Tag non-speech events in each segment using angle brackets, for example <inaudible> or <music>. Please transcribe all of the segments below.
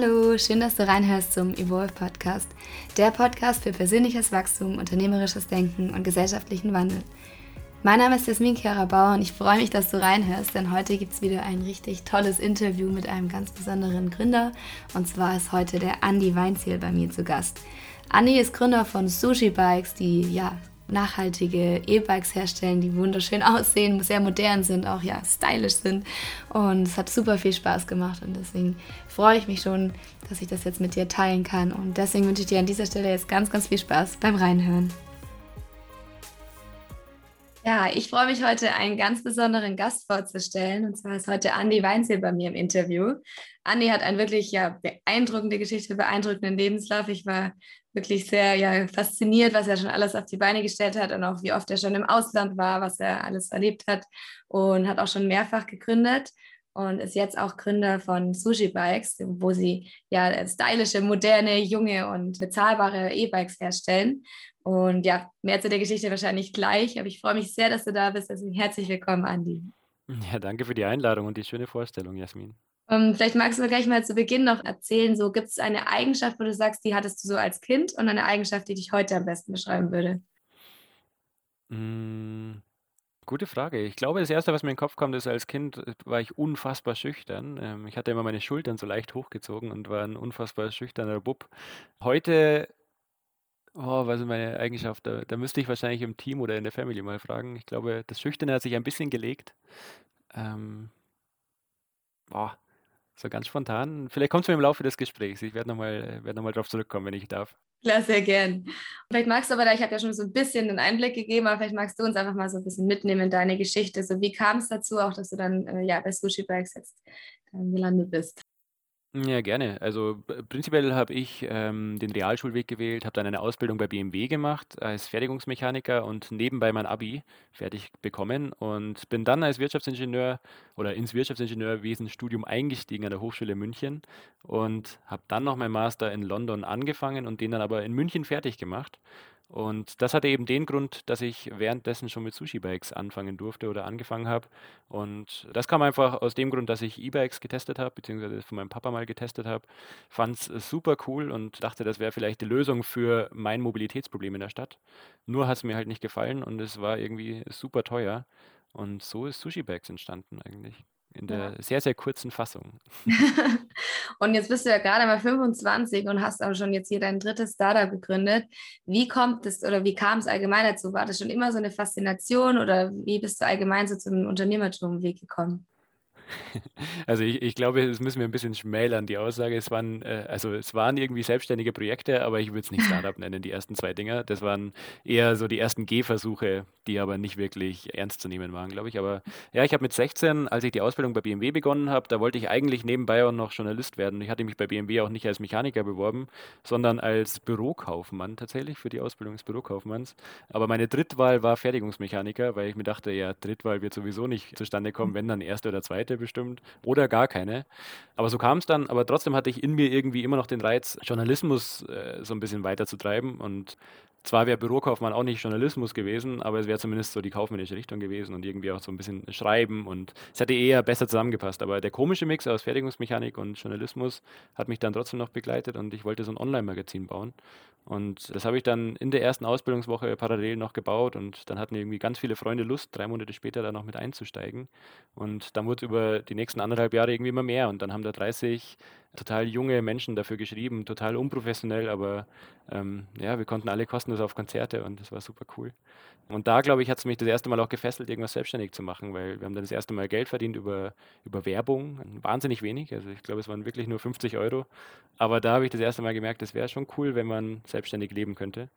Hallo, schön, dass du reinhörst zum Evolve Podcast, der Podcast für persönliches Wachstum, unternehmerisches Denken und gesellschaftlichen Wandel. Mein Name ist Jasmin Chiara Bauer und ich freue mich, dass du reinhörst, denn heute gibt es wieder ein richtig tolles Interview mit einem ganz besonderen Gründer. Und zwar ist heute der Andi Weinziel bei mir zu Gast. Andi ist Gründer von Sushi Bikes, die ja nachhaltige E-Bikes herstellen, die wunderschön <laughs> aussehen, sehr modern sind, auch ja stylisch sind. Und es hat super viel Spaß gemacht und deswegen freue ich mich schon, dass ich das jetzt mit dir teilen kann. Und deswegen wünsche ich dir an dieser Stelle jetzt ganz, ganz viel Spaß beim Reinhören. Ja, ich freue mich heute einen ganz besonderen Gast vorzustellen. Und zwar ist heute Andi Weinzel bei mir im Interview. Andi hat eine wirklich ja, beeindruckende Geschichte, beeindruckenden Lebenslauf. Ich war wirklich sehr ja, fasziniert, was er schon alles auf die Beine gestellt hat und auch wie oft er schon im Ausland war, was er alles erlebt hat und hat auch schon mehrfach gegründet und ist jetzt auch Gründer von Sushi Bikes, wo sie ja stylische, moderne, junge und bezahlbare E-Bikes herstellen. Und ja, mehr zu der Geschichte wahrscheinlich gleich, aber ich freue mich sehr, dass du da bist. Deswegen herzlich willkommen, Andi. Ja, danke für die Einladung und die schöne Vorstellung, Jasmin. Um, ähm, vielleicht magst du gleich mal zu Beginn noch erzählen, so gibt es eine Eigenschaft, wo du sagst, die hattest du so als Kind und eine Eigenschaft, die dich heute am besten beschreiben würde? Mm, gute Frage. Ich glaube, das Erste, was mir in den Kopf kommt, ist, als Kind äh, war ich unfassbar schüchtern. Ähm, ich hatte immer meine Schultern so leicht hochgezogen und war ein unfassbar schüchterner Bub. Heute, oh, was ist meine Eigenschaft? Da, da müsste ich wahrscheinlich im Team oder in der Family mal fragen. Ich glaube, das Schüchterne hat sich ein bisschen gelegt. Ähm, boah, so ganz spontan. Vielleicht kommt es mir im Laufe des Gesprächs. Ich werde nochmal werd noch darauf zurückkommen, wenn ich darf. Klar, sehr gern. Vielleicht magst du aber da, ich habe ja schon so ein bisschen den Einblick gegeben, aber vielleicht magst du uns einfach mal so ein bisschen mitnehmen in deine Geschichte. So, wie kam es dazu, auch dass du dann äh, ja, bei Sushi Bikes jetzt äh, gelandet bist? Ja, gerne. Also prinzipiell habe ich ähm, den Realschulweg gewählt, habe dann eine Ausbildung bei BMW gemacht als Fertigungsmechaniker und nebenbei mein Abi fertig bekommen und bin dann als Wirtschaftsingenieur oder ins Wirtschaftsingenieurwesenstudium eingestiegen an der Hochschule München und habe dann noch meinen Master in London angefangen und den dann aber in München fertig gemacht und das hatte eben den Grund, dass ich währenddessen schon mit Sushi-Bikes anfangen durfte oder angefangen habe. Und das kam einfach aus dem Grund, dass ich E-Bikes getestet habe, beziehungsweise von meinem Papa mal getestet habe. Fand es super cool und dachte, das wäre vielleicht die Lösung für mein Mobilitätsproblem in der Stadt. Nur hat es mir halt nicht gefallen und es war irgendwie super teuer. Und so ist Sushi-Bikes entstanden eigentlich. In der ja. sehr, sehr kurzen Fassung. <laughs> und jetzt bist du ja gerade mal 25 und hast auch schon jetzt hier dein drittes Startup gegründet. Wie kommt es oder wie kam es allgemein dazu? War das schon immer so eine Faszination oder wie bist du allgemein so zum Unternehmertum-Weg gekommen? <laughs> Also ich, ich glaube, das müssen wir ein bisschen schmälern, die Aussage. Es waren, äh, also es waren irgendwie selbstständige Projekte, aber ich würde es nicht Startup <laughs> nennen, die ersten zwei Dinger. Das waren eher so die ersten Gehversuche, die aber nicht wirklich ernst zu nehmen waren, glaube ich. Aber ja, ich habe mit 16, als ich die Ausbildung bei BMW begonnen habe, da wollte ich eigentlich nebenbei auch noch Journalist werden. Ich hatte mich bei BMW auch nicht als Mechaniker beworben, sondern als Bürokaufmann tatsächlich für die Ausbildung des Bürokaufmanns. Aber meine Drittwahl war Fertigungsmechaniker, weil ich mir dachte, ja, Drittwahl wird sowieso nicht zustande kommen, wenn dann erste oder zweite bestimmt oder gar keine. Aber so kam es dann, aber trotzdem hatte ich in mir irgendwie immer noch den Reiz, Journalismus äh, so ein bisschen weiterzutreiben und zwar wäre Bürokaufmann auch nicht Journalismus gewesen, aber es wäre zumindest so die kaufmännische Richtung gewesen und irgendwie auch so ein bisschen Schreiben und es hätte eher besser zusammengepasst. Aber der komische Mix aus Fertigungsmechanik und Journalismus hat mich dann trotzdem noch begleitet und ich wollte so ein Online-Magazin bauen. Und das habe ich dann in der ersten Ausbildungswoche parallel noch gebaut und dann hatten irgendwie ganz viele Freunde Lust, drei Monate später da noch mit einzusteigen. Und dann wurde es über die nächsten anderthalb Jahre irgendwie immer mehr und dann haben da 30 total junge Menschen dafür geschrieben, total unprofessionell, aber ähm, ja, wir konnten alle kostenlos auf Konzerte und das war super cool. Und da, glaube ich, hat es mich das erste Mal auch gefesselt, irgendwas selbstständig zu machen, weil wir haben dann das erste Mal Geld verdient über, über Werbung, wahnsinnig wenig, also ich glaube, es waren wirklich nur 50 Euro, aber da habe ich das erste Mal gemerkt, es wäre schon cool, wenn man selbstständig leben könnte.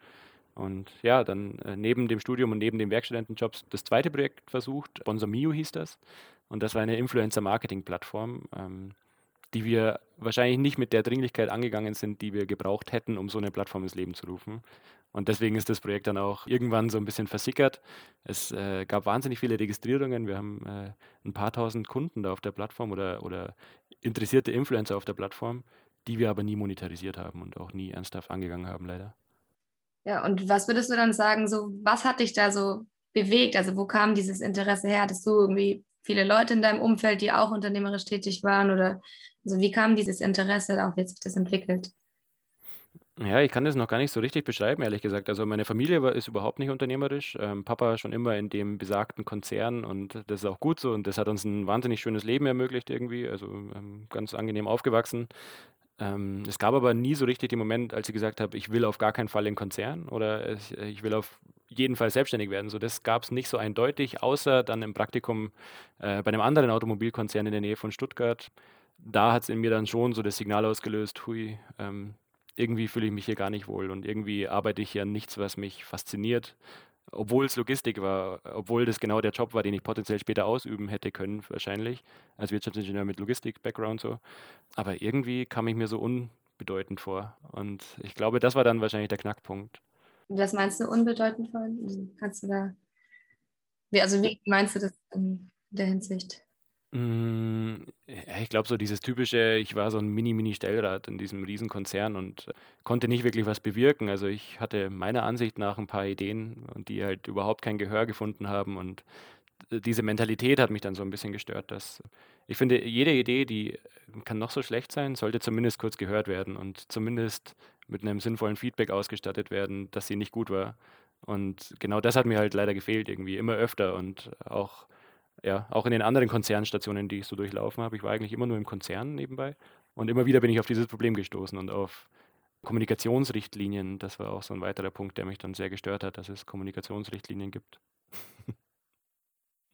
Und ja, dann äh, neben dem Studium und neben den Werkstudentenjobs das zweite Projekt versucht, Sponsor Mio hieß das. Und das war eine Influencer-Marketing-Plattform. Ähm, die wir wahrscheinlich nicht mit der Dringlichkeit angegangen sind, die wir gebraucht hätten, um so eine Plattform ins Leben zu rufen. Und deswegen ist das Projekt dann auch irgendwann so ein bisschen versickert. Es äh, gab wahnsinnig viele Registrierungen. Wir haben äh, ein paar tausend Kunden da auf der Plattform oder, oder interessierte Influencer auf der Plattform, die wir aber nie monetarisiert haben und auch nie ernsthaft angegangen haben, leider. Ja, und was würdest du dann sagen, so was hat dich da so bewegt? Also wo kam dieses Interesse her? Hattest du irgendwie viele Leute in deinem Umfeld, die auch unternehmerisch tätig waren oder Also wie kam dieses Interesse auch, sich das entwickelt? Ja, ich kann das noch gar nicht so richtig beschreiben, ehrlich gesagt. Also meine Familie war, ist überhaupt nicht unternehmerisch. Ähm, Papa schon immer in dem besagten Konzern und das ist auch gut so und das hat uns ein wahnsinnig schönes Leben ermöglicht irgendwie. Also ähm, ganz angenehm aufgewachsen. Ähm, es gab aber nie so richtig den Moment, als ich gesagt habe, ich will auf gar keinen Fall in Konzern oder ich, ich will auf jeden Fall selbstständig werden. So, das gab es nicht so eindeutig, außer dann im Praktikum äh, bei einem anderen Automobilkonzern in der Nähe von Stuttgart. Da hat es in mir dann schon so das Signal ausgelöst, hui, ähm, irgendwie fühle ich mich hier gar nicht wohl und irgendwie arbeite ich hier an nichts, was mich fasziniert, obwohl es Logistik war, obwohl das genau der Job war, den ich potenziell später ausüben hätte können, wahrscheinlich, als Wirtschaftsingenieur mit Logistik-Background so. Aber irgendwie kam ich mir so unbedeutend vor. Und ich glaube, das war dann wahrscheinlich der Knackpunkt. Was meinst du unbedeutend vor? Kannst du da. Also, wie meinst du das in der Hinsicht? Hm, ich glaube, so dieses typische, ich war so ein Mini-Mini-Stellrad in diesem Riesenkonzern und konnte nicht wirklich was bewirken. Also ich hatte meiner Ansicht nach ein paar Ideen und die halt überhaupt kein Gehör gefunden haben und diese Mentalität hat mich dann so ein bisschen gestört, dass ich finde, jede Idee, die kann noch so schlecht sein, sollte zumindest kurz gehört werden und zumindest mit einem sinnvollen Feedback ausgestattet werden, dass sie nicht gut war. Und genau das hat mir halt leider gefehlt irgendwie, immer öfter und auch ja, auch in den anderen Konzernstationen, die ich so durchlaufen habe. Ich war eigentlich immer nur im Konzern nebenbei. Und immer wieder bin ich auf dieses Problem gestoßen und auf Kommunikationsrichtlinien. Das war auch so ein weiterer Punkt, der mich dann sehr gestört hat, dass es Kommunikationsrichtlinien gibt.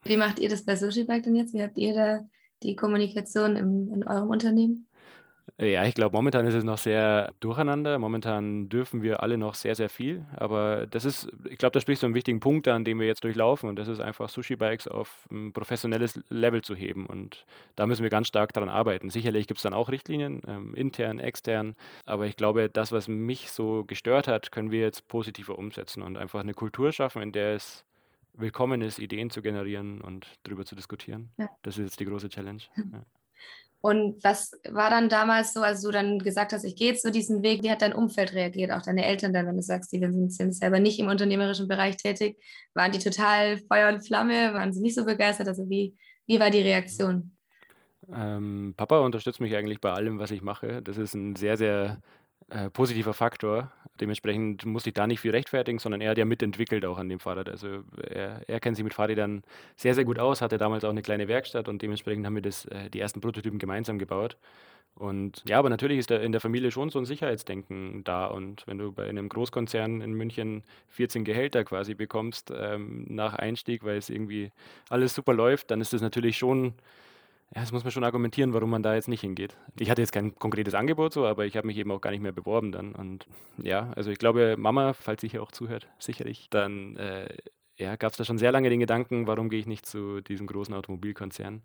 Wie macht ihr das bei Sushi Bike denn jetzt? Wie habt ihr da die Kommunikation im, in eurem Unternehmen? Ja, ich glaube, momentan ist es noch sehr durcheinander. Momentan dürfen wir alle noch sehr, sehr viel. Aber das ist, ich glaube, da spricht so einen wichtigen Punkt an, den wir jetzt durchlaufen. Und das ist einfach Sushi-Bikes auf ein professionelles Level zu heben. Und da müssen wir ganz stark daran arbeiten. Sicherlich gibt es dann auch Richtlinien, ähm, intern, extern. Aber ich glaube, das, was mich so gestört hat, können wir jetzt positiver umsetzen und einfach eine Kultur schaffen, in der es willkommen ist, Ideen zu generieren und darüber zu diskutieren. Ja. Das ist jetzt die große Challenge. <laughs> Ja. Und was war dann damals so, als du dann gesagt hast, ich gehe jetzt so diesen Weg, wie hat dein Umfeld reagiert, auch deine Eltern dann, wenn du sagst, die sind, selber nicht im unternehmerischen Bereich tätig, waren die total Feuer und Flamme, waren sie nicht so begeistert? Also wie, wie war die Reaktion? Ähm, Papa unterstützt mich eigentlich bei allem, was ich mache. Das ist ein sehr, sehr äh, positiver Faktor. Dementsprechend musste ich da nicht viel rechtfertigen, sondern er hat ja mitentwickelt auch an dem Fahrrad. Also er, er kennt sich mit Fahrrädern sehr, sehr gut aus, hatte damals auch eine kleine Werkstatt und dementsprechend haben wir das, äh, die ersten Prototypen gemeinsam gebaut. Und ja, aber natürlich ist da in der Familie schon so ein Sicherheitsdenken da. Und wenn du bei einem Großkonzern in München 14 Gehälter quasi bekommst ähm, nach Einstieg, weil es irgendwie alles super läuft, dann ist das natürlich schon ja, das muss man schon argumentieren, warum man da jetzt nicht hingeht. Ich hatte jetzt kein konkretes Angebot so, aber ich habe mich eben auch gar nicht mehr beworben dann. Und ja, also ich glaube, Mama, falls sie hier auch zuhört, sicherlich, dann äh, ja, gab es da schon sehr lange den Gedanken, warum gehe ich nicht zu diesem großen Automobilkonzern.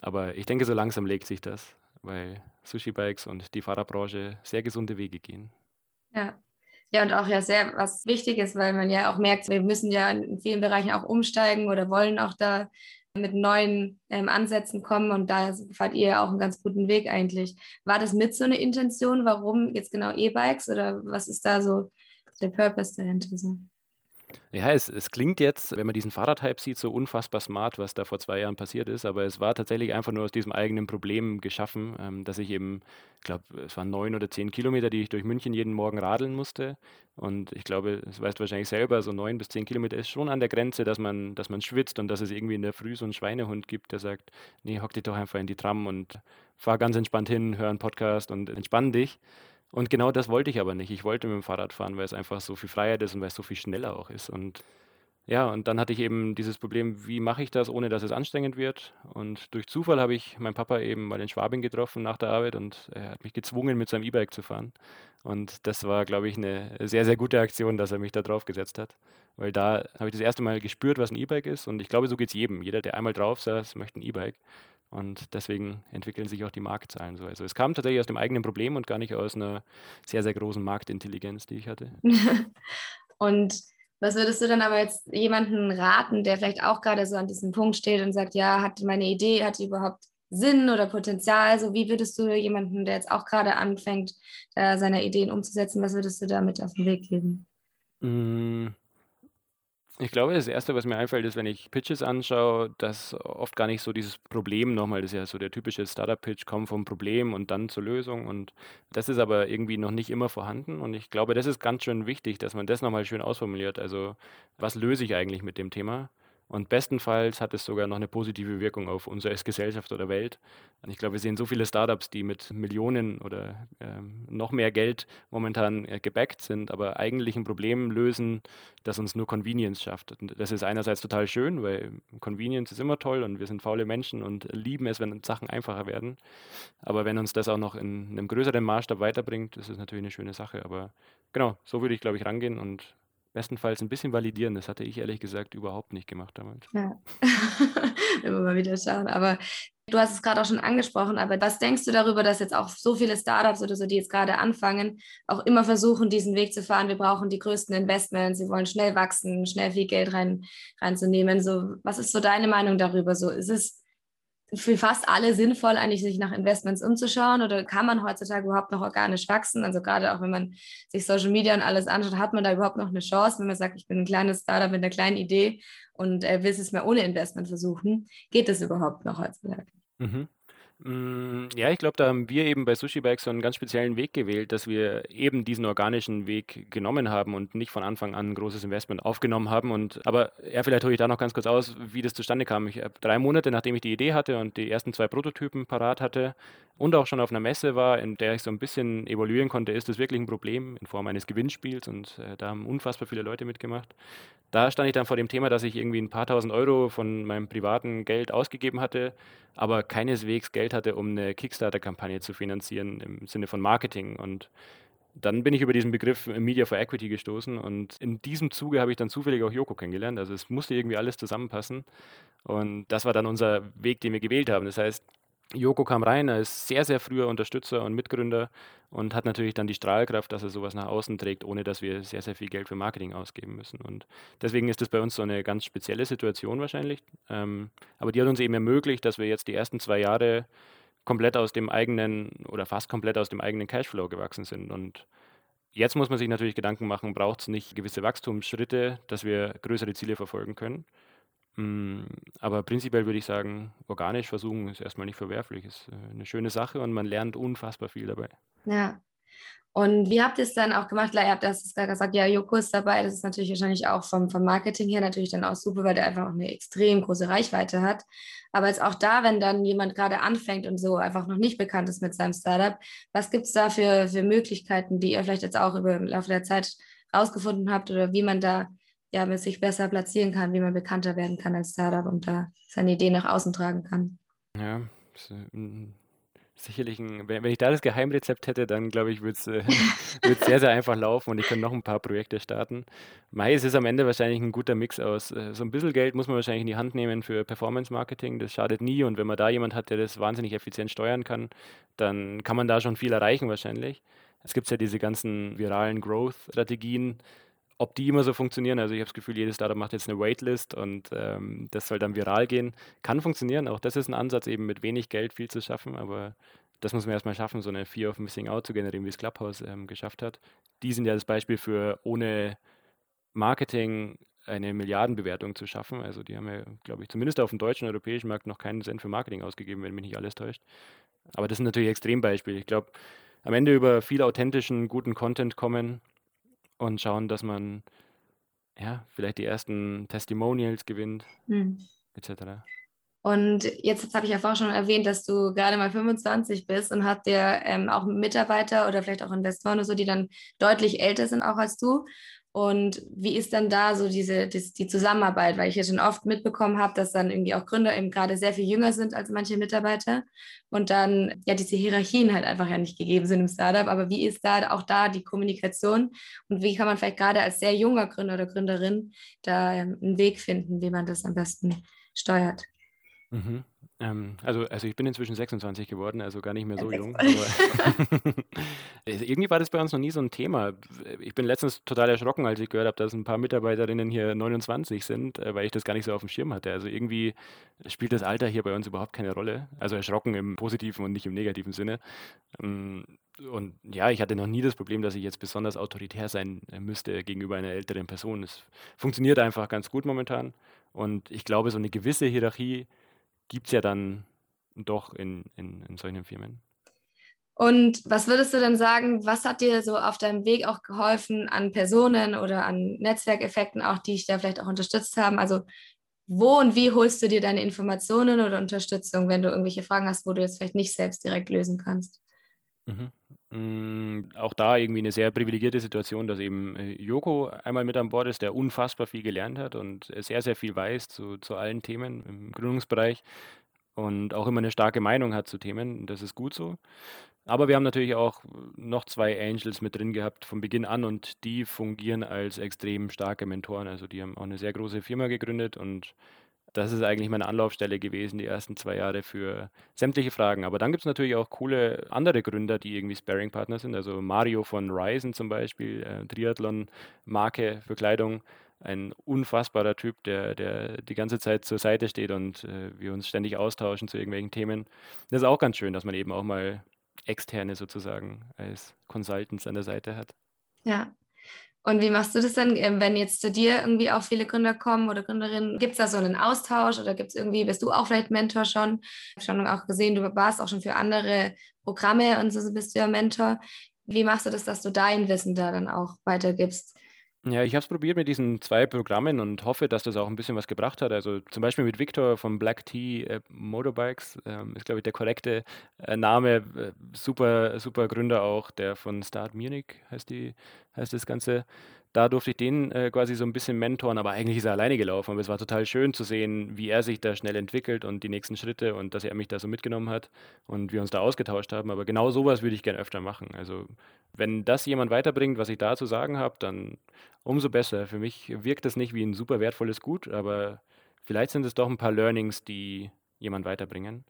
Aber ich denke, so langsam legt sich das, weil Sushi-Bikes und die Fahrerbranche sehr gesunde Wege gehen. Ja. Ja, und auch ja sehr was Wichtiges, weil man ja auch merkt, wir müssen ja in vielen Bereichen auch umsteigen oder wollen auch da mit neuen ähm, Ansätzen kommen und da fahrt ihr auch einen ganz guten Weg eigentlich. War das mit so eine Intention? Warum jetzt genau E-Bikes oder was ist da so der Purpose dahinter? So? Ja, es, es klingt jetzt, wenn man diesen Fahrradhype sieht, so unfassbar smart, was da vor zwei Jahren passiert ist, aber es war tatsächlich einfach nur aus diesem eigenen Problem geschaffen, ähm, dass ich eben, ich glaube, es waren neun oder zehn Kilometer, die ich durch München jeden Morgen radeln musste. Und ich glaube, das weißt du wahrscheinlich selber, so neun bis zehn Kilometer ist schon an der Grenze, dass man, dass man schwitzt und dass es irgendwie in der Früh so einen Schweinehund gibt, der sagt, nee, hock dich doch einfach in die Tram und fahr ganz entspannt hin, hör einen Podcast und entspann dich. Und genau das wollte ich aber nicht. Ich wollte mit dem Fahrrad fahren, weil es einfach so viel Freiheit ist und weil es so viel schneller auch ist. Und ja, und dann hatte ich eben dieses Problem, wie mache ich das, ohne dass es anstrengend wird? Und durch Zufall habe ich meinen Papa eben mal in Schwabing getroffen nach der Arbeit und er hat mich gezwungen, mit seinem E-Bike zu fahren. Und das war, glaube ich, eine sehr, sehr gute Aktion, dass er mich da drauf gesetzt hat. Weil da habe ich das erste Mal gespürt, was ein E-Bike ist. Und ich glaube, so geht es jedem. Jeder, der einmal drauf saß, möchte ein E-Bike. Und deswegen entwickeln sich auch die Marktzahlen so. Also es kam tatsächlich aus dem eigenen Problem und gar nicht aus einer sehr, sehr großen Marktintelligenz, die ich hatte. <laughs> und was würdest du dann aber jetzt jemanden raten, der vielleicht auch gerade so an diesem Punkt steht und sagt, ja, hat meine Idee, hat die überhaupt Sinn oder Potenzial? Also wie würdest du jemanden, der jetzt auch gerade anfängt, äh, seine Ideen umzusetzen, was würdest du damit auf den Weg geben? Ich glaube, das Erste, was mir einfällt, ist, wenn ich Pitches anschaue, dass oft gar nicht so dieses Problem nochmal, das ist ja so der typische Startup-Pitch, kommt vom Problem und dann zur Lösung. Und das ist aber irgendwie noch nicht immer vorhanden. Und ich glaube, das ist ganz schön wichtig, dass man das nochmal schön ausformuliert. Also, was löse ich eigentlich mit dem Thema? Und bestenfalls hat es sogar noch eine positive Wirkung auf unsere Gesellschaft oder Welt. Und ich glaube, wir sehen so viele Startups, die mit Millionen oder ähm, noch mehr Geld momentan äh, gebackt sind, aber eigentlich ein Problem lösen, das uns nur Convenience schafft. Und das ist einerseits total schön, weil Convenience ist immer toll und wir sind faule Menschen und lieben es, wenn Sachen einfacher werden. Aber wenn uns das auch noch in einem größeren Maßstab weiterbringt, ist es natürlich eine schöne Sache. Aber genau, so würde ich, glaube ich, rangehen und bestenfalls ein bisschen validieren. Das hatte ich ehrlich gesagt überhaupt nicht gemacht damals. Ja, <laughs> immer mal wieder schauen. Aber du hast es gerade auch schon angesprochen, aber was denkst du darüber, dass jetzt auch so viele Startups oder so, die jetzt gerade anfangen, auch immer versuchen, diesen Weg zu fahren? Wir brauchen die größten Investments, sie wollen schnell wachsen, schnell viel Geld rein, reinzunehmen. So, was ist so deine Meinung darüber? So, ist es für fast alle sinnvoll, eigentlich sich nach Investments umzuschauen oder kann man heutzutage überhaupt noch organisch wachsen? Also gerade auch wenn man sich Social Media und alles anschaut, hat man da überhaupt noch eine Chance, wenn man sagt, ich bin ein kleines Startup mit einer kleinen Idee und äh, will es mehr ohne Investment versuchen. Geht das überhaupt noch heutzutage? Mhm. Mm, ja, ich glaube, da haben wir eben bei Sushi Bike so einen ganz speziellen Weg gewählt, dass wir eben diesen organischen Weg genommen haben und nicht von Anfang an ein großes Investment aufgenommen haben. Und aber ja, vielleicht hole ich da noch ganz kurz aus, wie das zustande kam. Ich habe drei Monate, nachdem ich die Idee hatte und die ersten zwei Prototypen parat hatte und auch schon auf einer Messe war, in der ich so ein bisschen evaluieren konnte, ist das wirklich ein Problem in Form eines Gewinnspiels und äh, da haben unfassbar viele Leute mitgemacht. Da stand ich dann vor dem Thema, dass ich irgendwie ein paar tausend Euro von meinem privaten Geld ausgegeben hatte, aber keineswegs Geld hatte, um eine Kickstarter-Kampagne zu finanzieren im Sinne von Marketing. Und dann bin ich über diesen Begriff Media for Equity gestoßen und in diesem Zuge habe ich dann zufällig auch Joko kennengelernt. Also es musste irgendwie alles zusammenpassen und das war dann unser Weg, den wir gewählt haben. Das heißt, Joko kam rein, er ist sehr, sehr früher Unterstützer und Mitgründer und hat natürlich dann die Strahlkraft, dass er sowas nach außen trägt, ohne dass wir sehr, sehr viel Geld für Marketing ausgeben müssen. Und deswegen ist das bei uns so eine ganz spezielle Situation wahrscheinlich. Ähm, aber die hat uns eben ermöglicht, dass wir jetzt die ersten zwei Jahre komplett aus dem eigenen oder fast komplett aus dem eigenen Cashflow gewachsen sind. Und jetzt muss man sich natürlich Gedanken machen, braucht es nicht gewisse Wachstumsschritte, dass wir größere Ziele verfolgen können. Hm, aber prinzipiell würde ich sagen, organisch versuchen ist erstmal nicht verwerflich. Ist äh, eine schöne Sache und man lernt unfassbar viel dabei. Ja. Und wie habt ihr es dann auch gemacht? Ihr habt gerade gesagt, ja, Joko ist dabei. Das ist natürlich wahrscheinlich auch vom, vom Marketing her natürlich dann auch super, weil der einfach auch eine extrem große Reichweite hat. Aber jetzt auch da, wenn dann jemand gerade anfängt und so einfach noch nicht bekannt ist mit seinem Startup, was gibt es da für, für Möglichkeiten, die ihr vielleicht jetzt auch über im Laufe der Zeit rausgefunden habt oder wie man da ja, sich besser platzieren kann, wie man bekannter werden kann als Startup und da seine Idee nach außen tragen kann. Ja, sicherlich ein, wenn, ich da das Geheimrezept hätte, dann glaube ich, würde es äh, <laughs> sehr, sehr einfach laufen und ich könnte noch ein paar Projekte starten. Mai ist es am Ende wahrscheinlich ein guter Mix aus. Äh, so ein bisschen Geld muss man wahrscheinlich in die Hand nehmen für Performance Marketing, das schadet nie und wenn man da jemand hat, der das wahnsinnig effizient steuern kann, dann kann man da schon viel erreichen wahrscheinlich. Es gibt ja diese ganzen viralen Growth-Strategien, ob die immer so funktionieren, also ich habe das Gefühl, jedes Startup macht jetzt eine Waitlist und ähm, das soll dann viral gehen. Kann funktionieren, auch das ist ein Ansatz, eben mit wenig Geld viel zu schaffen, aber das muss man erstmal schaffen, so eine Fear of Missing Out zu generieren, wie es Clubhouse ähm, geschafft hat. Die sind ja das Beispiel für ohne Marketing eine Milliardenbewertung zu schaffen. Also die haben ja, glaube ich, zumindest auf dem deutschen europäischen Markt noch keinen Cent für Marketing ausgegeben, wenn mich nicht alles täuscht. Aber das sind natürlich Extrembeispiele. Ich glaube, am Ende über viel authentischen, guten Content kommen und schauen, dass man ja vielleicht die ersten Testimonials gewinnt, mhm. etc. Und jetzt, jetzt habe ich ja vorhin schon erwähnt, dass du gerade mal 25 bist und habt ihr ähm, auch Mitarbeiter oder vielleicht auch Investoren oder so, die dann deutlich älter sind auch als du. Und wie ist dann da so diese die, die Zusammenarbeit? Weil ich ja schon oft mitbekommen habe, dass dann irgendwie auch Gründer eben gerade sehr viel jünger sind als manche Mitarbeiter und dann ja diese Hierarchien halt einfach ja nicht gegeben sind im Startup. Aber wie ist da auch da die Kommunikation und wie kann man vielleicht gerade als sehr junger Gründer oder Gründerin da ähm, einen Weg finden, wie man das am besten steuert? Mhm. Ähm, also, also ich bin inzwischen 26 geworden, also gar nicht mehr so jung. Aber <laughs> <laughs> irgendwie war das bei uns noch nie so ein Thema. Ich bin letztens total erschrocken, als ich gehört habe, dass ein paar Mitarbeiterinnen hier 29 sind, äh, weil ich das gar nicht so auf dem Schirm hatte. Also irgendwie spielt das Alter hier bei uns überhaupt keine Rolle. Also erschrocken im positiven und nicht im negativen Sinne. Ähm, und ja, ich hatte noch nie das Problem, dass ich jetzt besonders autoritär sein äh, müsste gegenüber einer älteren Person. Es funktioniert einfach ganz gut momentan. Und ich glaube, so eine gewisse Hierarchie gibt es ja dann doch in, in, in solchen Firmen. Und was würdest du denn sagen, was hat dir so auf deinem Weg auch geholfen an Personen oder an Netzwerkeffekten auch, die dich da vielleicht auch unterstützt haben? Also wo und wie holst du dir deine Informationen oder Unterstützung, wenn du irgendwelche Fragen hast, wo du jetzt vielleicht nicht selbst direkt lösen kannst? Mhm. Mm, auch da irgendwie eine sehr privilegierte Situation, dass eben äh, Joko einmal mit an Bord ist, der unfassbar viel gelernt hat und sehr, sehr viel weiß zu, zu allen Themen im Gründungsbereich und auch immer eine starke Meinung hat zu Themen. Das ist gut so. Aber wir haben natürlich auch noch zwei Angels mit drin gehabt von Beginn an und die fungieren als extrem starke Mentoren. Also die haben auch eine sehr große Firma gegründet und das ist eigentlich meine Anlaufstelle gewesen, die ersten zwei Jahre für sämtliche Fragen. Aber dann gibt es natürlich auch coole andere Gründer, die irgendwie Sparing-Partner sind. Also Mario von Ryzen zum Beispiel, äh, Triathlon-Marke für Kleidung. Ein unfassbarer Typ, der, der die ganze Zeit zur Seite steht und äh, wir uns ständig austauschen zu irgendwelchen Themen. Das ist auch ganz schön, dass man eben auch mal externe sozusagen als Consultants an der Seite hat. Ja, und wie machst du das denn, ähm, wenn jetzt zu dir irgendwie auch viele Gründer kommen oder Gründerinnen? Gibt es da so einen Austausch oder gibt es irgendwie, bist du auch vielleicht Mentor schon? Ich habe schon auch gesehen, du warst auch schon für andere Programme und so bist du ja Mentor. Wie machst du das, dass du dein Wissen da dann auch weitergibst? Ja, ich habe es probiert mit diesen zwei Programmen und hoffe, dass das auch ein bisschen was gebracht hat. Also zum Beispiel mit Victor von Black Tea äh, Motorbikes ähm, ist, glaube ich, der korrekte äh, Name. Äh, super, super Gründer auch, der von Start Munich heißt die, heißt das Ganze da durfte ich den äh, quasi so ein bisschen mentoren, aber eigentlich ist er alleine gelaufen. Aber es war total schön zu sehen, wie er sich da schnell entwickelt und die nächsten Schritte und dass er mich da so mitgenommen hat und wir uns da ausgetauscht haben. Aber genau sowas würde ich gerne öfter machen. Also wenn das jemand weiterbringt, was ich da zu sagen habe, dann umso besser. Für mich wirkt das nicht wie ein super wertvolles Gut, aber vielleicht sind es doch ein paar Learnings, die jemand weiterbringen.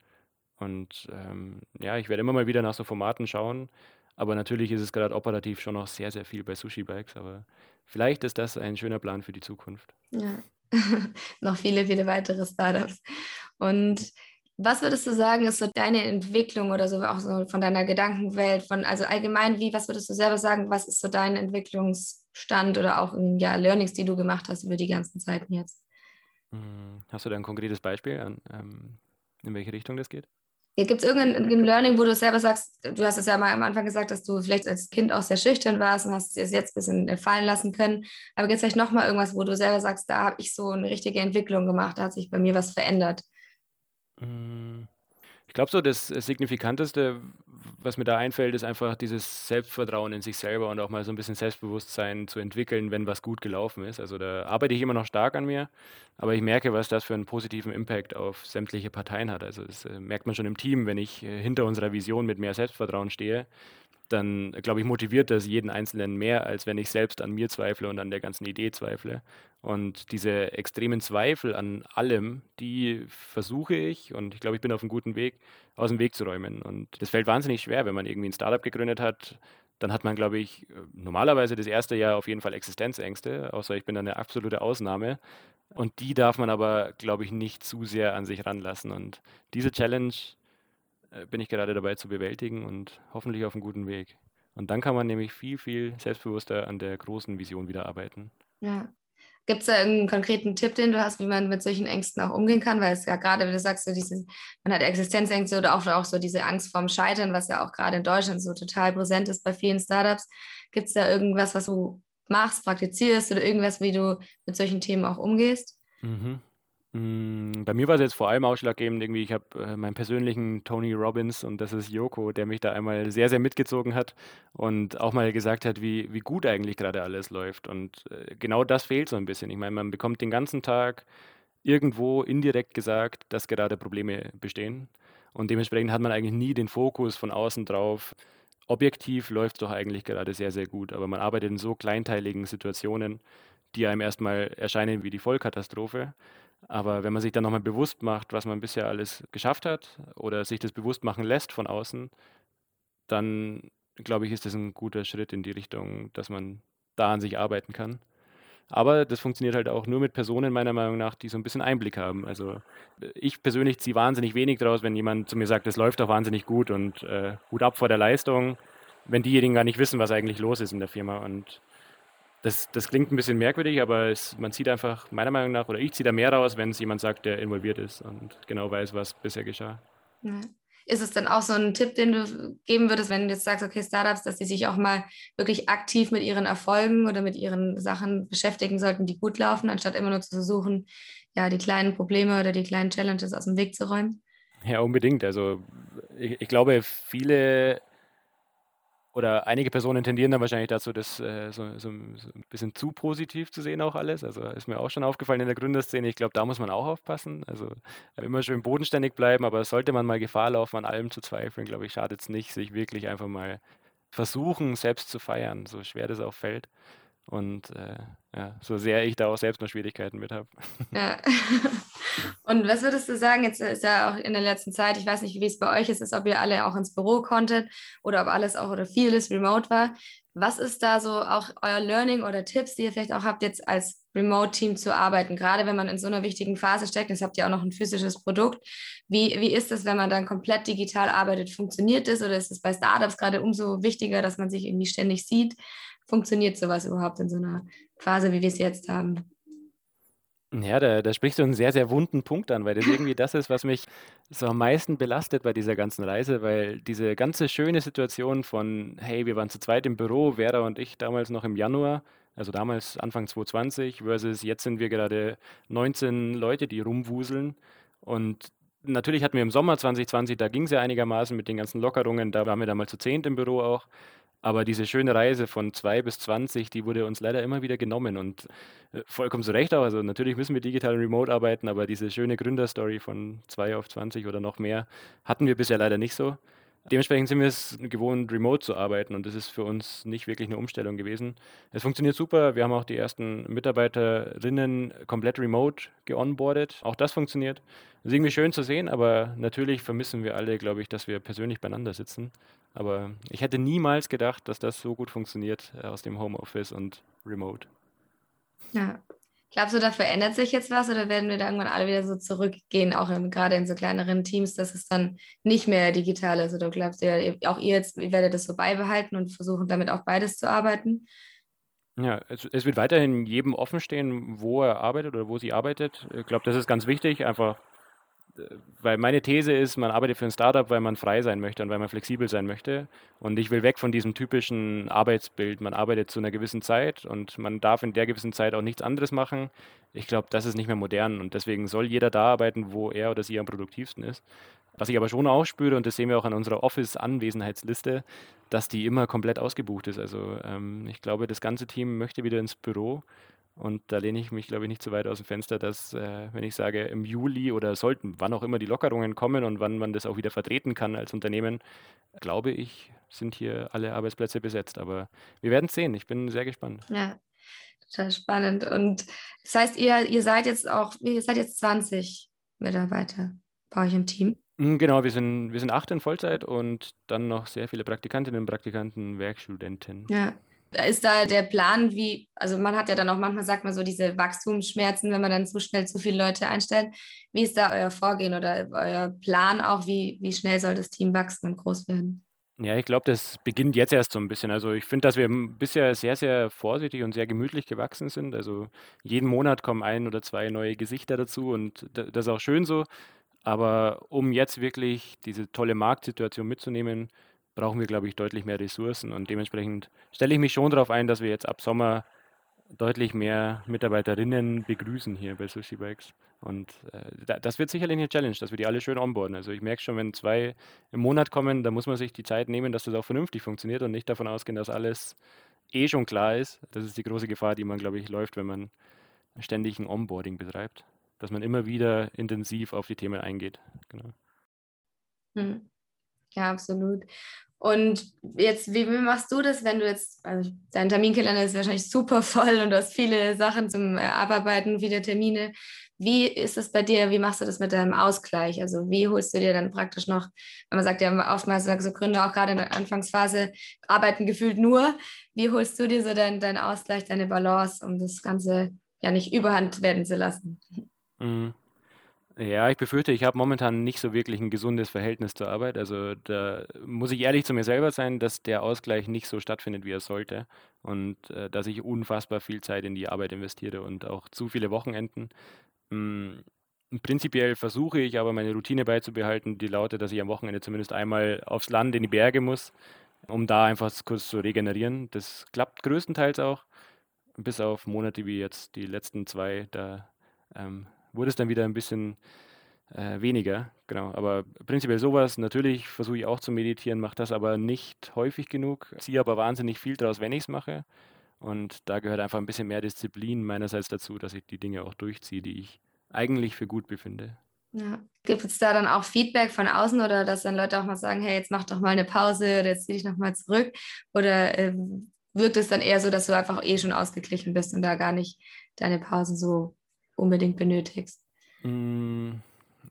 Und ähm, ja, ich werde immer mal wieder nach so Formaten schauen. Aber natürlich ist es gerade operativ schon noch sehr, sehr viel bei Sushi Bikes. Aber vielleicht ist das ein schöner Plan für die Zukunft. Ja, <laughs> noch viele, viele weitere Startups. Und was würdest du sagen, ist so deine Entwicklung oder so auch so von deiner Gedankenwelt, von also allgemein, wie, was würdest du selber sagen, was ist so dein Entwicklungsstand oder auch ja, Learnings, die du gemacht hast über die ganzen Zeiten jetzt? Hm, hast du da ein konkretes Beispiel, an, ähm, in welche Richtung das geht? Gibt es irgendein Learning, wo du selber sagst, du hast es ja mal am Anfang gesagt, dass du vielleicht als Kind auch sehr schüchtern warst und hast es jetzt ein bisschen fallen lassen können. Aber gibt es vielleicht nochmal irgendwas, wo du selber sagst, da habe ich so eine richtige Entwicklung gemacht, da hat sich bei mir was verändert? Hm. Ich glaube so, das Signifikanteste, was mir da einfällt, ist einfach dieses Selbstvertrauen in sich selber und auch mal so ein bisschen Selbstbewusstsein zu entwickeln, wenn was gut gelaufen ist. Also da arbeite ich immer noch stark an mir, aber ich merke, was das für einen positiven Impact auf sämtliche Parteien hat. Also das äh, merkt man schon im Team, wenn ich äh, hinter unserer Vision mit mehr Selbstvertrauen stehe, dann glaube ich, motiviert das jeden Einzelnen mehr, als wenn ich selbst an mir zweifle und an der ganzen Idee zweifle. Und diese extremen Zweifel an allem, die versuche ich, und ich glaube, ich bin auf einem guten Weg, aus dem Weg zu räumen. Und das fällt wahnsinnig schwer, wenn man irgendwie ein Startup gegründet hat. Dann hat man, glaube ich, normalerweise das erste Jahr auf jeden Fall Existenzängste, außer ich bin eine absolute Ausnahme. Und die darf man aber, glaube ich, nicht zu sehr an sich ranlassen. Und diese Challenge bin ich gerade dabei zu bewältigen und hoffentlich auf einem guten Weg. Und dann kann man nämlich viel, viel selbstbewusster an der großen Vision wieder arbeiten. Ja. Gibt es da irgendeinen konkreten Tipp, den du hast, wie man mit solchen Ängsten auch umgehen kann? Weil es ja gerade, wie du sagst, so diese, man hat Existenzängste oder auch, auch so diese Angst vorm Scheitern, was ja auch gerade in Deutschland so total präsent ist bei vielen Startups. Gibt es da irgendwas, was du machst, praktizierst oder irgendwas, wie du mit solchen Themen auch umgehst? Mhm. Hm, bei mir war es jetzt vor allem ausschlaggebend irgendwie, ich habe äh, meinen persönlichen Tony Robbins und das ist Joko, der mich da einmal sehr, sehr mitgezogen hat und auch mal gesagt hat, wie, wie gut eigentlich gerade alles läuft. Und äh, genau das fehlt so ein bisschen. Ich meine, man bekommt den ganzen Tag irgendwo indirekt gesagt, dass gerade Probleme bestehen. Und dementsprechend hat man eigentlich nie den Fokus von außen drauf. Objektiv läuft es doch eigentlich gerade sehr, sehr gut, aber man arbeitet in so kleinteiligen Situationen, die einem erstmal erscheinen wie die Vollkatastrophe. Aber wenn man sich dann nochmal bewusst macht, was man bisher alles geschafft hat oder sich das bewusst machen lässt von außen, dann glaube ich, ist das ein guter Schritt in die Richtung, dass man da an sich arbeiten kann. Aber das funktioniert halt auch nur mit Personen, meiner Meinung nach, die so ein bisschen Einblick haben. Also ich persönlich ziehe wahnsinnig wenig daraus, wenn jemand zu mir sagt, es läuft doch wahnsinnig gut und äh, Hut ab vor der Leistung. wenn diejenigen gar nicht wissen, was eigentlich los ist in der Firma. Und das, das klingt ein bisschen merkwürdig, aber es, man sieht einfach, meiner Meinung nach, oder ich ziehe da mehr raus, wenn es jemand sagt, der involviert ist und genau weiß, was bisher geschah. Ja. Ist es dann auch so ein Tipp, den du geben würdest, wenn du jetzt sagst, okay, Startups, dass sie sich auch mal wirklich aktiv mit ihren Erfolgen oder mit ihren Sachen beschäftigen sollten, die gut laufen, anstatt immer nur zu versuchen, ja, die kleinen Probleme oder die kleinen Challenges aus dem Weg zu räumen? Ja, unbedingt. Also ich, ich glaube, viele oder einige Personen tendieren dann wahrscheinlich dazu, das äh, so, so, so, ein bisschen zu positiv zu sehen, auch alles. Also ist mir auch schon aufgefallen in der Gründerszene. Ich glaube, da muss man auch aufpassen. Also immer schön bodenständig bleiben, aber sollte man mal Gefahr laufen, an allem zu zweifeln, glaube ich, schadet es nicht, sich wirklich einfach mal versuchen, selbst zu feiern, so schwer das auch fällt. Und äh, ja, so sehr ich da auch selbst noch Schwierigkeiten mit habe. <laughs> Ja. <laughs> Und was würdest du sagen, jetzt ist ja auch in der letzten Zeit, ich weiß nicht, wie es bei euch ist, ist, ob ihr alle auch ins Büro konntet oder ob alles auch oder vieles remote war. Was ist da so auch euer Learning oder Tipps, die ihr vielleicht auch habt, jetzt als Remote-Team zu arbeiten? Gerade wenn man in so einer wichtigen Phase steckt, jetzt habt ihr auch noch ein physisches Produkt. Wie, wie ist es, wenn man dann komplett digital arbeitet? Funktioniert es oder ist es bei Startups gerade umso wichtiger, dass man sich irgendwie ständig sieht? Funktioniert sowas überhaupt in so einer Phase, wie wir es jetzt haben? Ja, da, da sprichst du einen sehr, sehr wunden Punkt an, weil das irgendwie das ist, was mich so am meisten belastet bei dieser ganzen Reise, weil diese ganze schöne Situation von, hey, wir waren zu zweit im Büro, Vera und ich damals noch im Januar, also damals Anfang 2020, versus jetzt sind wir gerade 19 Leute, die rumwuseln und natürlich hatten wir im Sommer 2020, da ging es ja einigermaßen mit den ganzen Lockerungen, da waren wir damals zu zehnt im Büro auch. Aber diese schöne Reise von 2 bis 20, die wurde uns leider immer wieder genommen und äh, vollkommen zu Recht auch. Also natürlich müssen wir digital und remote arbeiten, aber diese schöne Gründerstory von 2 auf 20 oder noch mehr hatten wir bisher leider nicht so. Dementsprechend sind wir es gewohnt, remote zu arbeiten und das ist für uns nicht wirklich eine Umstellung gewesen. Es funktioniert super. Wir haben auch die ersten Mitarbeiterinnen komplett remote geonboardet. Auch das funktioniert. Das ist irgendwie schön zu sehen, aber natürlich vermissen wir alle, glaube ich, dass wir persönlich beieinander sitzen. Aber ich hätte niemals gedacht, dass das so gut funktioniert äh, aus dem Homeoffice und remote. Ja. Glaubst du, da verändert sich jetzt was oder werden wir da irgendwann alle wieder so zurückgehen, auch in, gerade in so kleineren Teams, dass es dann nicht mehr digital ist? Oder glaubst du, auch ihr jetzt ihr werdet das so beibehalten und versuchen damit auch beides zu arbeiten? Ja, es, es wird weiterhin jedem offen stehen, wo er arbeitet oder wo sie arbeitet. Ich glaube, das ist ganz wichtig, einfach weil meine These ist, man arbeitet für ein Startup, weil man frei sein möchte und weil man flexibel sein möchte. Und ich will weg von diesem typischen Arbeitsbild. Man arbeitet zu einer gewissen Zeit und man darf in der gewissen Zeit auch nichts anderes machen. Ich glaube, das ist nicht mehr modern und deswegen soll jeder da arbeiten, wo er oder sie am produktivsten ist. Was ich aber schon auch spüre, und das sehen wir auch an unserer Office-Anwesenheitsliste, dass die immer komplett ausgebucht ist. Also ähm, ich glaube, das ganze Team möchte wieder ins Büro und da lehne ich mich, glaube ich, nicht so weit aus dem Fenster, dass, äh, wenn ich sage, im Juli oder sollten, wann auch immer die Lockerungen kommen und wann man das auch wieder vertreten kann als Unternehmen, glaube ich, sind hier alle Arbeitsplätze besetzt. Aber wir werden es sehen. Ich bin sehr gespannt. Ja, total spannend. Und das heißt, ihr, ihr seid jetzt auch, ihr seid jetzt 20 Mitarbeiter bei euch im Team. Hm, genau, wir sind, wir sind acht in Vollzeit und dann noch sehr viele Praktikantinnen und Praktikanten, Werkstudenten. Ja, ist da der Plan, wie, also man hat ja dann auch manchmal, sagt man so, diese Wachstumsschmerzen, wenn man dann zu schnell zu viele Leute einstellt. Wie ist da euer Vorgehen oder euer Plan auch? Wie, wie schnell soll das Team wachsen und groß werden? Ja, ich glaube, das beginnt jetzt erst so ein bisschen. Also ich finde, dass wir bisher sehr, sehr vorsichtig und sehr gemütlich gewachsen sind. Also jeden Monat kommen ein oder zwei neue Gesichter dazu und das ist auch schön so. Aber um jetzt wirklich diese tolle Marktsituation mitzunehmen, brauchen wir, glaube ich, deutlich mehr Ressourcen. Und dementsprechend stelle ich mich schon darauf ein, dass wir jetzt ab Sommer deutlich mehr Mitarbeiterinnen begrüßen hier bei Sushi Bikes. Und äh, das wird sicherlich eine Challenge, dass wir die alle schön onboarden. Also ich merke schon, wenn zwei im Monat kommen, da muss man sich die Zeit nehmen, dass das auch vernünftig funktioniert und nicht davon ausgehen, dass alles eh schon klar ist. Das ist die große Gefahr, die man, glaube ich, läuft, wenn man ständig ein Onboarding betreibt. Dass man immer wieder intensiv auf die Themen eingeht. Genau. Hm. Ja, absolut. Und jetzt, wie, wie, machst du das, wenn du jetzt, also dein Terminkalender ist wahrscheinlich super <laughs> voll und du hast viele Sachen zum Abarbeiten, viele Termine. Wie ist es bei dir? Wie machst du das mit deinem Ausgleich? Also wie holst du dir dann praktisch noch, wenn man sagt ja oftmals so Gründer auch gerade in der Anfangsphase arbeiten gefühlt nur. Wie holst du dir so deinen dein Ausgleich, deine Balance, um das Ganze ja nicht überhand werden zu lassen? Mhm. Ja, ich befürchte, ich habe momentan nicht so wirklich ein gesundes Verhältnis zur Arbeit. Also da muss ich ehrlich zu mir selber sein, dass der Ausgleich nicht so stattfindet, wie er sollte. Und äh, dass ich unfassbar viel Zeit in die Arbeit investiere und auch zu viele Wochenenden. Mm, Prinzipiell versuche ich aber meine Routine beizubehalten, die lautet, dass ich am Wochenende zumindest einmal aufs Land in die Berge muss, um da einfach kurz zu regenerieren. Das klappt größtenteils auch, bis auf Monate wie jetzt die letzten zwei. Da ähm, wurde es dann wieder ein bisschen äh, weniger, genau. Aber prinzipiell sowas. Natürlich versuche ich auch zu meditieren, mache das aber nicht häufig genug, ziehe aber wahnsinnig viel draus, wenn ich es mache. Und da gehört einfach ein bisschen mehr Disziplin meinerseits dazu, dass ich die Dinge auch durchziehe, die ich eigentlich für gut befinde. Ja. Gibt es da dann auch Feedback von außen oder dass dann Leute auch mal sagen, hey, jetzt mach doch mal eine Pause oder jetzt zieh dich nochmal zurück? Oder äh, wirkt es dann eher so, dass du einfach eh schon ausgeglichen bist und da gar nicht deine Pause so unbedingt benötigst? Mm,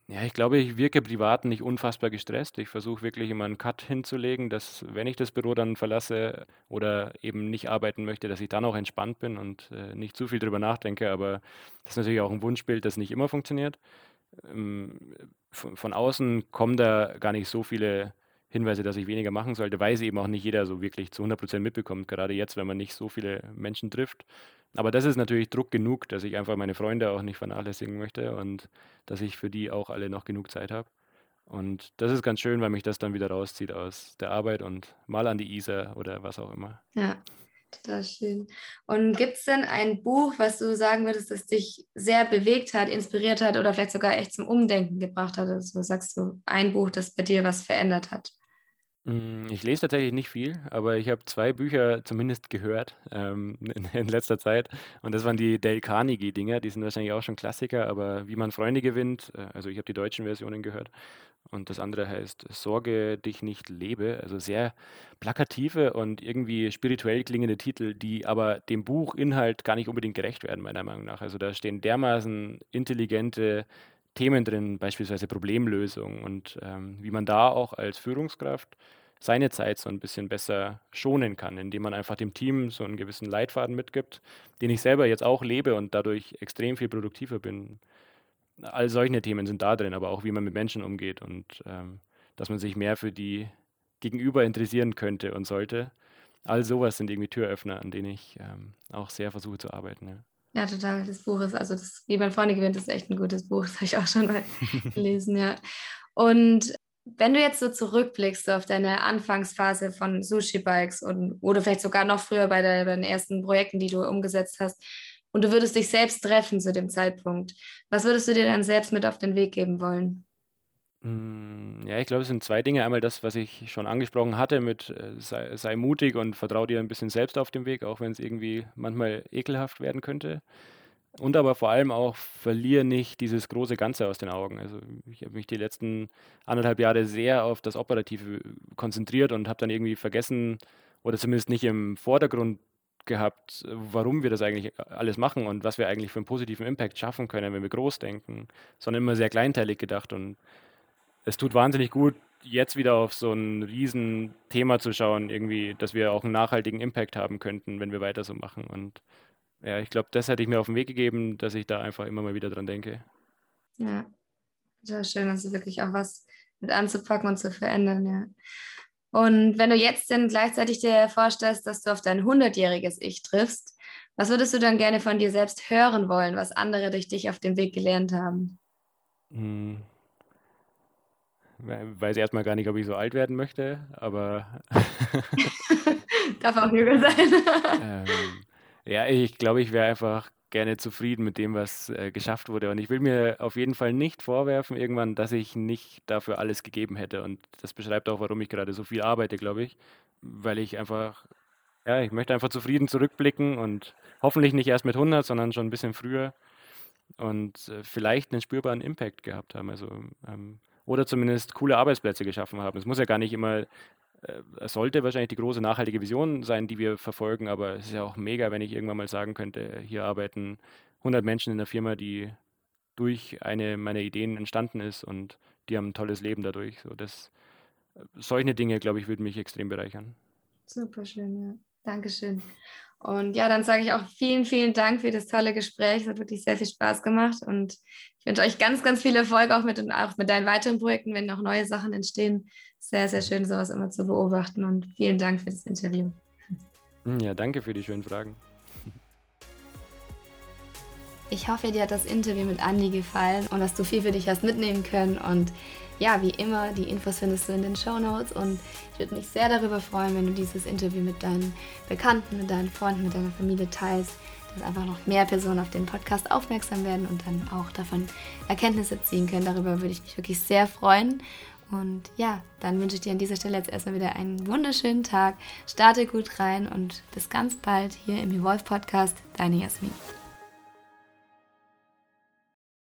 ja, ich glaube, ich wirke privat nicht unfassbar gestresst. Ich versuche wirklich immer einen Cut hinzulegen, dass wenn ich das Büro dann verlasse oder eben nicht arbeiten möchte, dass ich dann auch entspannt bin und äh, nicht zu viel drüber nachdenke. Aber das ist natürlich auch ein Wunschbild, das nicht immer funktioniert. Ähm, von, von außen kommen da gar nicht so viele Hinweise, dass ich weniger machen sollte, weil sie eben auch nicht jeder so wirklich zu 100 Prozent mitbekommt, gerade jetzt, wenn man nicht so viele Menschen trifft. Aber das ist natürlich Druck genug, dass ich einfach meine Freunde auch nicht vernachlässigen möchte und dass ich für die auch alle noch genug Zeit habe. Und das ist ganz schön, weil mich das dann wieder rauszieht aus der Arbeit und mal an die Isar oder was auch immer. Ja, total schön. Und gibt es denn ein Buch, was du sagen würdest, das dich sehr bewegt hat, inspiriert hat oder vielleicht sogar echt zum Umdenken gebracht hat? Also sagst du ein Buch, das bei dir was verändert hat? Hm, ich lese tatsächlich nicht viel, aber ich habe zwei Bücher zumindest gehört ähm, <laughs> in, in letzter Zeit. Und das waren die Dale Carnegie-Dinger. Die sind wahrscheinlich auch schon Klassiker, aber wie man Freunde gewinnt, äh, also ich habe die deutschen Versionen gehört. Und das andere heißt Sorge dich nicht lebe. Also sehr plakative und irgendwie spirituell klingende Titel, die aber dem Buchinhalt gar nicht unbedingt gerecht werden, meiner Meinung nach. Also da stehen dermaßen intelligente Themen drin, beispielsweise Problemlösung und ähm, wie man da auch als Führungskraft seine Zeit so ein bisschen besser schonen kann, indem man einfach dem Team so einen gewissen Leitfaden mitgibt, den ich selber jetzt auch lebe und dadurch extrem viel produktiver bin. All solche Themen sind da drin, aber auch wie man mit Menschen umgeht und ähm, dass man sich mehr für die Gegenüber interessieren könnte und sollte. All sowas sind irgendwie Türöffner, an denen ich ähm, auch sehr versuche zu arbeiten. Ja. Ja, total. Das Buch ist, also das, wie man Freunde gewinnt, ist echt ein gutes Buch. Das habe ich auch schon mal <laughs> gelesen, ja. Und wenn du jetzt so zurückblickst auf deine Anfangsphase von Sushi Bikes und oder vielleicht sogar noch früher bei, der, bei den ersten Projekten, die du umgesetzt hast, und du würdest dich selbst treffen zu dem Zeitpunkt, was würdest du dir dann selbst mit auf den Weg geben wollen? Hm, ja, ich glaube, es sind zwei Dinge. Einmal das, was ich schon angesprochen hatte mit äh, sei, sei mutig und vertrau dir ein bisschen selbst auf dem Weg, auch wenn es irgendwie manchmal ekelhaft werden könnte. Und aber vor allem auch verliere nicht dieses große Ganze aus den Augen. Also ich habe mich die letzten anderthalb Jahre sehr auf das Operative konzentriert und habe dann irgendwie vergessen oder zumindest nicht im Vordergrund gehabt, warum wir das eigentlich alles machen und was wir eigentlich für einen positiven Impact schaffen können, wenn wir groß denken, sondern immer sehr kleinteilig gedacht und es tut wahnsinnig gut, jetzt wieder auf so ein Riesenthema zu schauen, irgendwie, dass wir auch einen nachhaltigen Impact haben könnten, wenn wir weiter so machen. Und ja, ich glaube, das hätte ich mir auf den Weg gegeben, dass ich da einfach immer mal wieder dran denke. Ja, sehr schön, also wirklich auch was mit anzupacken und zu verändern, ja. Und wenn du jetzt denn gleichzeitig dir vorstellst, dass du auf dein 100-jähriges Ich triffst, was würdest du dann gerne von dir selbst hören wollen, was andere durch dich auf dem Weg gelernt haben? Hm, weiß erstmal gar nicht, ob ich so alt werden möchte, aber. <laughs> Darf auch jünger sein. ähm, ja, ich glaube, ich wäre einfach gerne zufrieden mit dem, was äh, geschafft wurde. Und ich will mir auf jeden Fall nicht vorwerfen, irgendwann, dass ich nicht dafür alles gegeben hätte. Und das beschreibt auch, warum ich gerade so viel arbeite, glaube ich. Weil ich einfach, ja, ich möchte einfach zufrieden zurückblicken und hoffentlich nicht erst mit 100, sondern schon ein bisschen früher und äh, vielleicht einen spürbaren Impact gehabt haben. Also ähm, oder zumindest coole Arbeitsplätze geschaffen haben. Es muss ja gar nicht immer, es sollte wahrscheinlich die große nachhaltige Vision sein, die wir verfolgen, aber es ist ja auch mega, wenn ich irgendwann mal sagen könnte, hier arbeiten 100 Menschen in der Firma, die durch eine meiner Ideen entstanden ist und die haben ein tolles Leben dadurch. So, das, solche Dinge, glaube ich, würden mich extrem bereichern. Super schön, ja. Dankeschön. Und ja, dann sage ich auch vielen, vielen Dank für das tolle Gespräch. Es hat wirklich sehr viel Spaß gemacht und ich wünsche euch ganz, ganz viel Erfolg auch mit, auch mit deinen weiteren Projekten, wenn noch neue Sachen entstehen. Sehr, sehr schön, sowas immer zu beobachten und vielen Dank für das Interview. Ja, danke für die schönen Fragen. Ich hoffe, dir hat das Interview mit Andi gefallen und dass du viel für dich hast mitnehmen können. Und ja, wie immer, die Infos findest du in den Show Notes. Und ich würde mich sehr darüber freuen, wenn du dieses Interview mit deinen Bekannten, mit deinen Freunden, mit deiner Familie teilst, dass einfach noch mehr Personen auf den Podcast aufmerksam werden und dann auch davon Erkenntnisse ziehen können. Darüber würde ich mich wirklich sehr freuen. Und ja, dann wünsche ich dir an dieser Stelle jetzt erstmal wieder einen wunderschönen Tag. Starte gut rein und bis ganz bald hier im Evolve Podcast. Deine Jasmin.